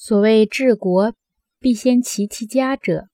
所谓治国，必先齐其家者。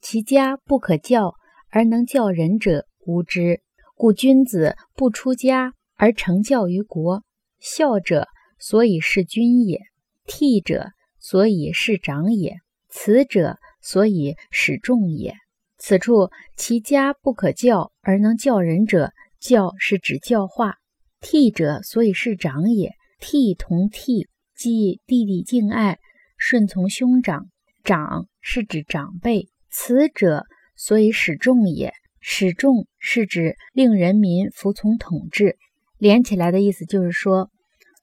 其家不可教而能教人者，无之。故君子不出家而成教于国。孝者，所以事君也；悌者，所以事长也；慈者，所以使众也。此处其家不可教而能教人者，教是指教化。悌者，所以事长也。悌同悌，即弟弟敬爱，顺从兄长。长是指长辈。慈者，所以使众也。使众是指令人民服从统治。连起来的意思就是说，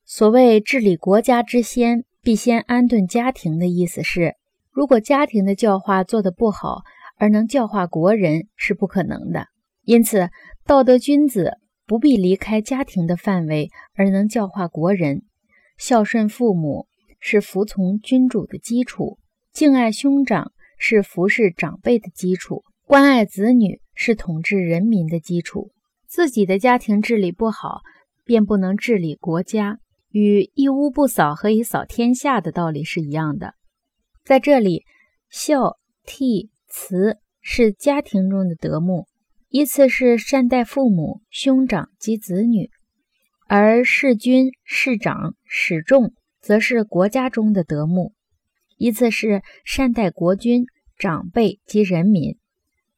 所谓治理国家之先，必先安顿家庭的意思是，如果家庭的教化做得不好，而能教化国人是不可能的。因此，道德君子。不必离开家庭的范围而能教化国人，孝顺父母是服从君主的基础，敬爱兄长是服侍长辈的基础，关爱子女是统治人民的基础。自己的家庭治理不好，便不能治理国家，与一屋不扫何以扫天下的道理是一样的。在这里，孝、悌、慈是家庭中的德目。依次是善待父母、兄长及子女，而事君、事长、使众则是国家中的德目。依次是善待国君、长辈及人民。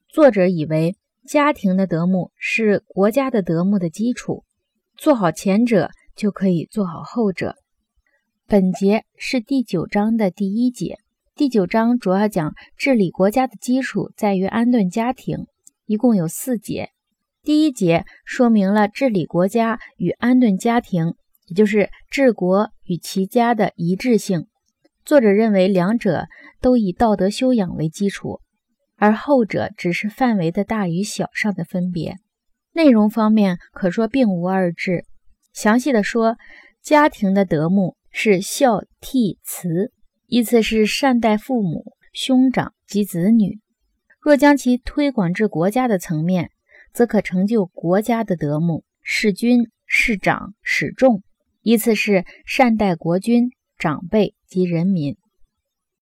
作者以为家庭的德目是国家的德目的基础，做好前者就可以做好后者。本节是第九章的第一节。第九章主要讲治理国家的基础在于安顿家庭。一共有四节，第一节说明了治理国家与安顿家庭，也就是治国与齐家的一致性。作者认为两者都以道德修养为基础，而后者只是范围的大与小上的分别。内容方面可说并无二致。详细的说，家庭的德目是孝悌慈，依次是善待父母、兄长及子女。若将其推广至国家的层面，则可成就国家的德目：事君、事长、使众，依次是善待国君、长辈及人民。